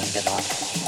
Get off.